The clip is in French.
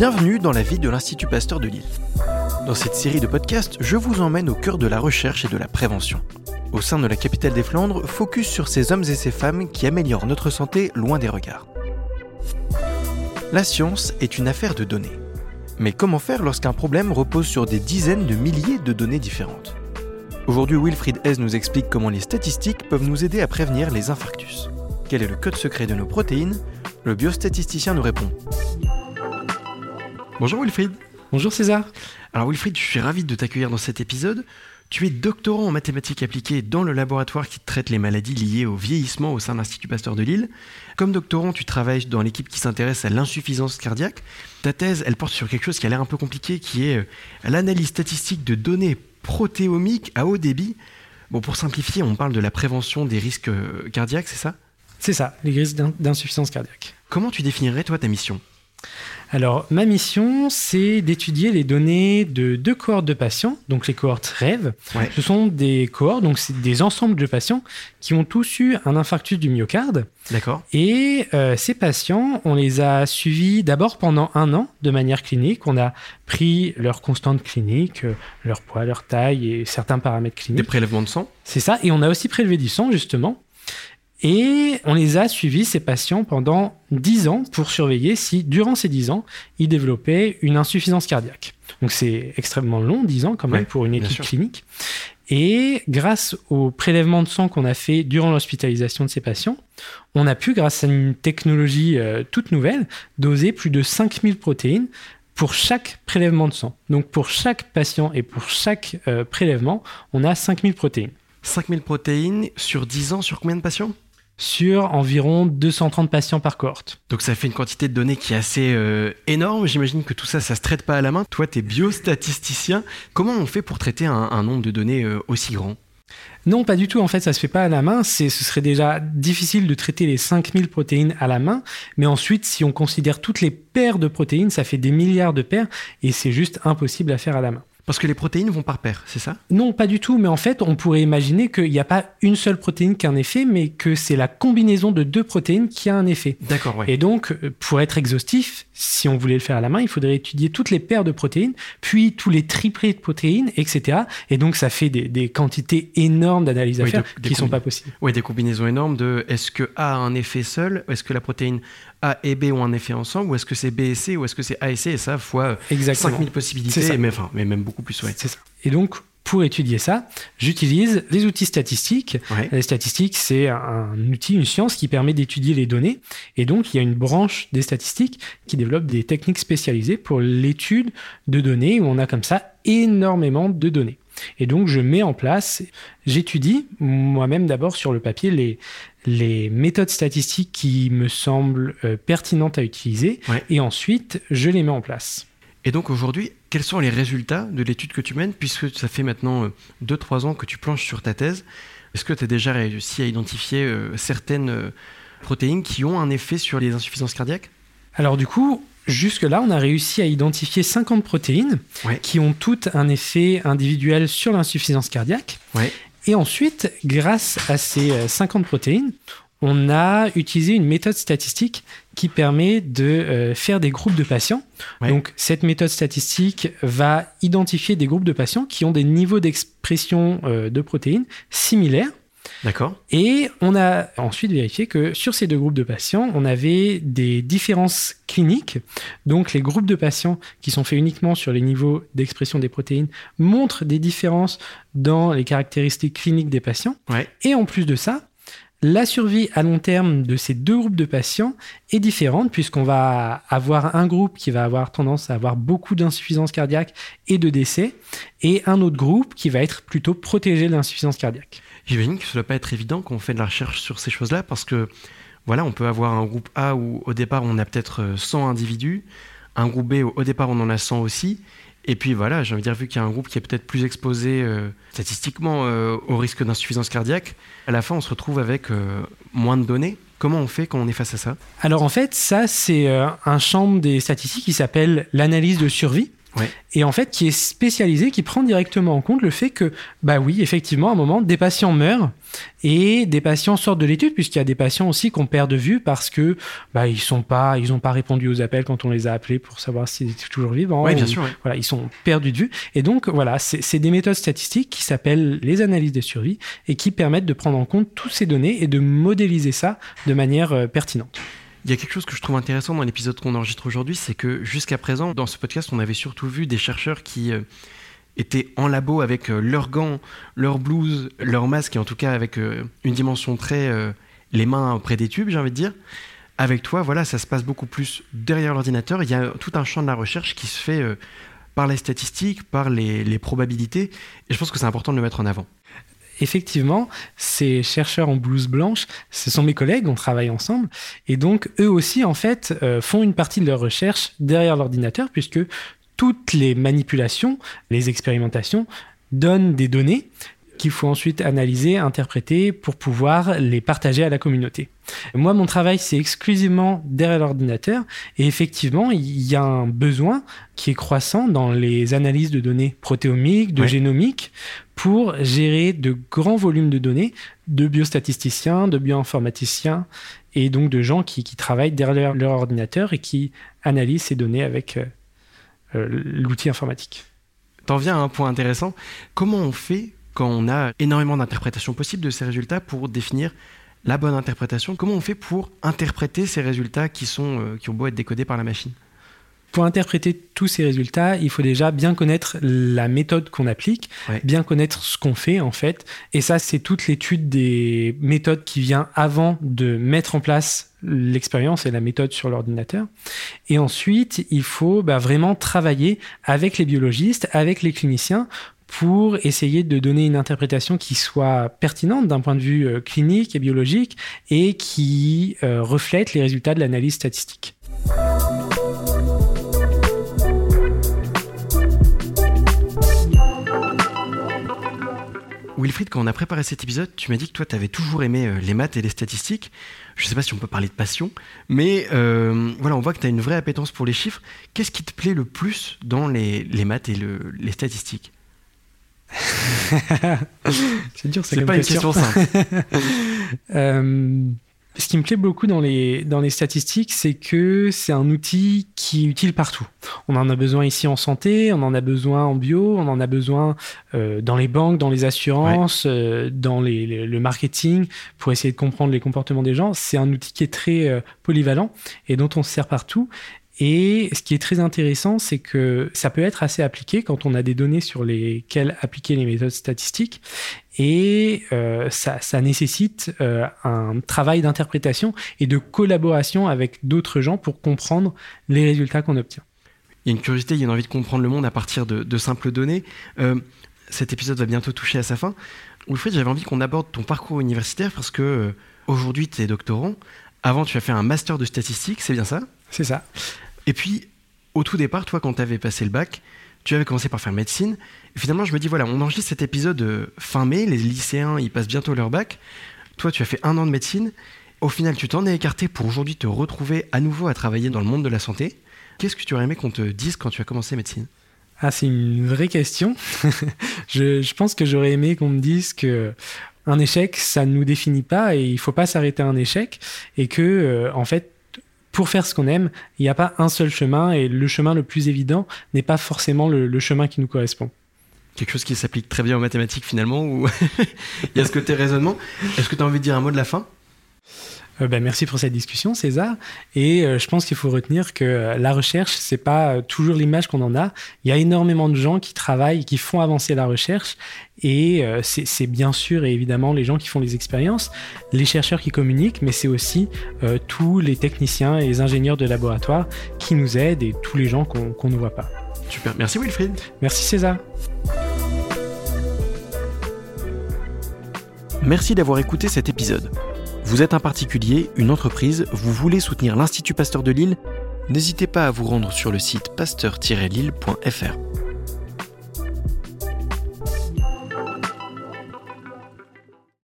Bienvenue dans la vie de l'Institut Pasteur de Lille. Dans cette série de podcasts, je vous emmène au cœur de la recherche et de la prévention. Au sein de la capitale des Flandres, focus sur ces hommes et ces femmes qui améliorent notre santé loin des regards. La science est une affaire de données. Mais comment faire lorsqu'un problème repose sur des dizaines de milliers de données différentes? Aujourd'hui, Wilfried Hez nous explique comment les statistiques peuvent nous aider à prévenir les infarctus. Quel est le code secret de nos protéines? Le biostatisticien nous répond. Bonjour Wilfried. Bonjour César. Alors Wilfried, je suis ravi de t'accueillir dans cet épisode. Tu es doctorant en mathématiques appliquées dans le laboratoire qui traite les maladies liées au vieillissement au sein de l'Institut Pasteur de Lille. Comme doctorant, tu travailles dans l'équipe qui s'intéresse à l'insuffisance cardiaque. Ta thèse, elle porte sur quelque chose qui a l'air un peu compliqué, qui est euh, l'analyse statistique de données protéomiques à haut débit. Bon, pour simplifier, on parle de la prévention des risques euh, cardiaques, c'est ça? C'est ça, les risques d'insuffisance cardiaque. Comment tu définirais, toi, ta mission? Alors, ma mission, c'est d'étudier les données de deux cohortes de patients, donc les cohortes rêves. Ce sont des cohortes, donc c'est des ensembles de patients qui ont tous eu un infarctus du myocarde. D'accord. Et euh, ces patients, on les a suivis d'abord pendant un an de manière clinique. On a pris leurs constantes cliniques, euh, leur poids, leur taille et certains paramètres cliniques. Des prélèvements de sang C'est ça. Et on a aussi prélevé du sang, justement. Et on les a suivis, ces patients, pendant 10 ans pour surveiller si, durant ces 10 ans, ils développaient une insuffisance cardiaque. Donc c'est extrêmement long, 10 ans quand même, pour une étude clinique. Et grâce au prélèvement de sang qu'on a fait durant l'hospitalisation de ces patients, on a pu, grâce à une technologie euh, toute nouvelle, doser plus de 5000 protéines pour chaque prélèvement de sang. Donc pour chaque patient et pour chaque euh, prélèvement, on a 5000 protéines. 5000 protéines sur 10 ans, sur combien de patients? Sur environ 230 patients par cohorte. Donc ça fait une quantité de données qui est assez euh, énorme. J'imagine que tout ça, ça se traite pas à la main. Toi, tu es biostatisticien. Comment on fait pour traiter un, nombre de données euh, aussi grand? Non, pas du tout. En fait, ça se fait pas à la main. ce serait déjà difficile de traiter les 5000 protéines à la main. Mais ensuite, si on considère toutes les paires de protéines, ça fait des milliards de paires et c'est juste impossible à faire à la main. Parce que les protéines vont par paire, c'est ça? Non, pas du tout. Mais en fait, on pourrait imaginer qu'il n'y a pas une seule protéine qui a un effet, mais que c'est la combinaison de deux protéines qui a un effet. D'accord, oui. Et donc, euh, pour être exhaustif, si on voulait le faire à la main, il faudrait étudier toutes les paires de protéines, puis tous les triplés de protéines, etc. Et donc, ça fait des, quantités énormes d'analyses à faire qui ne sont pas possibles. Oui, des combinaisons énormes de est-ce que A a un effet seul Est-ce que la protéine a et B ont un effet ensemble, ou est-ce que c'est B et C, ou est-ce que c'est A et C, et ça, fois 5000 possibilités, Mais, enfin, mais même beaucoup plus, ouais. C'est ça. Et donc, pour étudier ça, j'utilise les outils statistiques. Les statistiques, c'est un outil, une science qui permet d'étudier les données. Et donc, il y a une branche des statistiques qui développe des techniques spécialisées pour l'étude de données, où on a comme ça énormément de données. Et donc, je mets en place, j'étudie moi-même d'abord sur le papier les, les méthodes statistiques qui me semblent euh, pertinentes à utiliser, et ensuite, je les mets en place. Et donc aujourd'hui, quels sont les résultats de l'étude que tu mènes, puisque ça fait maintenant 2-3 euh, ans que tu planches sur ta thèse? Est-ce que tu as déjà réussi à identifier euh, certaines protéines qui ont un effet sur les insuffisances cardiaques? Alors du coup, Jusque-là, on a réussi à identifier 50 protéines qui ont toutes un effet individuel sur l'insuffisance cardiaque. Et ensuite, grâce à ces 50 euh, protéines, on a utilisé une méthode statistique qui permet de euh, faire des groupes de patients. Donc, cette méthode statistique va identifier des groupes de patients qui ont des niveaux d'expression euh, de protéines similaires. D'accord. Et on a ensuite vérifié que sur ces deux groupes de patients, on avait des différences cliniques. Donc les groupes de patients qui sont faits uniquement sur les niveaux d'expression des protéines montrent des différences dans les caractéristiques cliniques des patients. Et en plus de ça, la survie à long terme de ces deux groupes de patients est différente puisqu'on va avoir un groupe qui va avoir tendance à avoir beaucoup d'insuffisance cardiaque et de décès et un autre groupe qui va être plutôt protégé de l'insuffisance cardiaque. J'imagine que ce ne doit pas être évident quand on fait de la recherche sur ces choses-là parce que voilà, on peut avoir un groupe A où au départ on a peut-être 100 euh, individus, un groupe B où au départ on en a 100 aussi, et puis voilà, j'ai envie de dire, vu qu'il y a un groupe qui est peut-être plus exposé euh, statistiquement euh, au risque d'insuffisance cardiaque, à la fin on se retrouve avec euh, moins de données. Comment on fait quand on est face à ça? Alors en fait, ça c'est un champ des statistiques qui s'appelle l'analyse de survie. Et en fait qui est spécialisé, qui prend directement en compte le fait que, bah oui, effectivement, à un moment, des patients meurent et des patients sortent de l'étude, puisqu'il y a des patients aussi qu'on perd de vue parce que bah, ils sont pas, ils n'ont pas répondu aux appels quand on les a appelés pour savoir s'ils étaient toujours vivants. Oui, bien sûr. Voilà, ils sont perdus de vue. Et donc, voilà, c'est des méthodes statistiques qui s'appellent les analyses de survie et qui permettent de prendre en compte toutes ces données et de modéliser ça de manière euh, pertinente. Il y a quelque chose que je trouve intéressant dans l'épisode qu'on enregistre aujourd'hui, c'est que jusqu'à présent, dans ce podcast, on avait surtout vu des chercheurs qui euh, étaient en labo avec euh, leurs gants, leurs blouses, leurs masques, et en tout cas avec euh, une dimension très les mains près des tubes, j'ai envie de dire. Avec toi, voilà, ça se passe beaucoup plus derrière l'ordinateur. Il y a tout un champ de la recherche qui se fait par les statistiques, par les probabilités, et je pense que c'est important de le mettre en avant effectivement, ces chercheurs en blouse blanche, ce sont mes collègues, on travaille ensemble, et donc eux aussi, en fait, euh, font une partie de leur recherche derrière l'ordinateur, puisque toutes les manipulations, les expérimentations donnent des données qu'il faut ensuite analyser, interpréter pour pouvoir les partager à la communauté. Moi, mon travail, c'est exclusivement derrière l'ordinateur. Et effectivement, il y a un besoin qui est croissant dans les analyses de données protéomiques, de génomiques, pour gérer de grands volumes de données de biostatisticiens, de bioinformaticiens et donc de gens qui, travaillent derrière leur ordinateur et qui analysent ces données avec euh, euh, l'outil informatique. T'en viens à un point intéressant. Comment on fait quand on a énormément d'interprétations possibles de ces résultats pour définir la bonne interprétation Comment on fait pour interpréter ces résultats qui, sont, euh, qui ont beau être décodés par la machine? Pour interpréter tous ces résultats, il faut déjà bien connaître la méthode qu'on applique, bien connaître ce qu'on fait en fait. Et ça, c'est toute l'étude des méthodes qui vient avant de mettre en place l'expérience et la méthode sur l'ordinateur. Et ensuite, il faut bah, vraiment travailler avec les biologistes, avec les cliniciens pour essayer de donner une interprétation qui soit pertinente d'un point de vue euh, clinique et biologique et qui euh, reflète les résultats de l'analyse statistique. Wilfried, quand on a préparé cet épisode, tu m'as dit que toi, tu avais toujours aimé euh, les maths et les statistiques. Je ne sais pas si on peut parler de passion, mais voilà, on voit que tu as une vraie appétence pour les chiffres. Qu'est-ce qui te plaît le plus dans les, maths et les statistiques? c'est dur, c'est pas une question simple. Euh, ce qui me plaît beaucoup dans les, dans les statistiques, c'est que c'est un outil qui est utile partout. On en a besoin ici en santé, on en a besoin en bio, on en a besoin euh, dans les banques, dans les assurances, euh, dans les, le marketing, pour essayer de comprendre les comportements des gens. C'est un outil qui est très polyvalent et dont on se sert partout. Et ce qui est très intéressant, c'est que ça peut être assez appliqué quand on a des données sur lesquelles appliquer les méthodes statistiques. Et euh, ça, ça, nécessite euh, un travail d'interprétation et de collaboration avec d'autres gens pour comprendre les résultats qu'on obtient. Il y a une curiosité, il y a une envie de comprendre le monde à partir de, simples données. Euh, cet épisode va bientôt toucher à sa fin. Wilfried, j'avais envie qu'on aborde ton parcours universitaire parce que aujourd'hui, tu es doctorant. Avant, tu as fait un master de statistique, c'est bien ça? C'est ça. Et puis, au tout départ, toi, quand tu avais passé le bac, tu avais commencé par faire médecine. Et finalement, je me dis, voilà, on enregistre cet épisode euh, fin mai, les lycéens, ils passent bientôt leur bac. Toi, tu as fait un an de médecine. Au final, tu t'en es écarté pour aujourd'hui te retrouver à nouveau à travailler dans le monde de la santé. Qu'est-ce que tu aurais aimé qu'on te dise quand tu as commencé médecine? Ah, c'est une vraie question. je, pense que j'aurais aimé qu'on me dise que un échec, ça ne nous définit pas et il faut pas s'arrêter à un échec et que, euh, en fait, pour faire ce qu'on aime, il n'y a pas un seul chemin et le chemin le plus évident n'est pas forcément le, chemin qui nous correspond. Quelque chose qui s'applique très bien aux mathématiques finalement, ou il y a ce côté raisonnement. Est-ce que tu as envie de dire un mot de la fin? Ben, merci pour cette discussion, César. Et euh, je pense qu'il faut retenir que euh, la recherche, c'est pas toujours l'image qu'on en a. Il y a énormément de gens qui travaillent, qui font avancer la recherche. Et c'est bien sûr et évidemment les gens qui font les expériences, les chercheurs qui communiquent, mais c'est aussi tous les techniciens et les ingénieurs de laboratoire qui nous aident et tous les gens qu'on ne voit pas. Super. Merci Wilfried. Merci César. Merci d'avoir écouté cet épisode. Vous êtes un particulier, une entreprise, vous voulez soutenir l'Institut Pasteur de Lille? N'hésitez pas à vous rendre sur le site pasteur-lille.fr.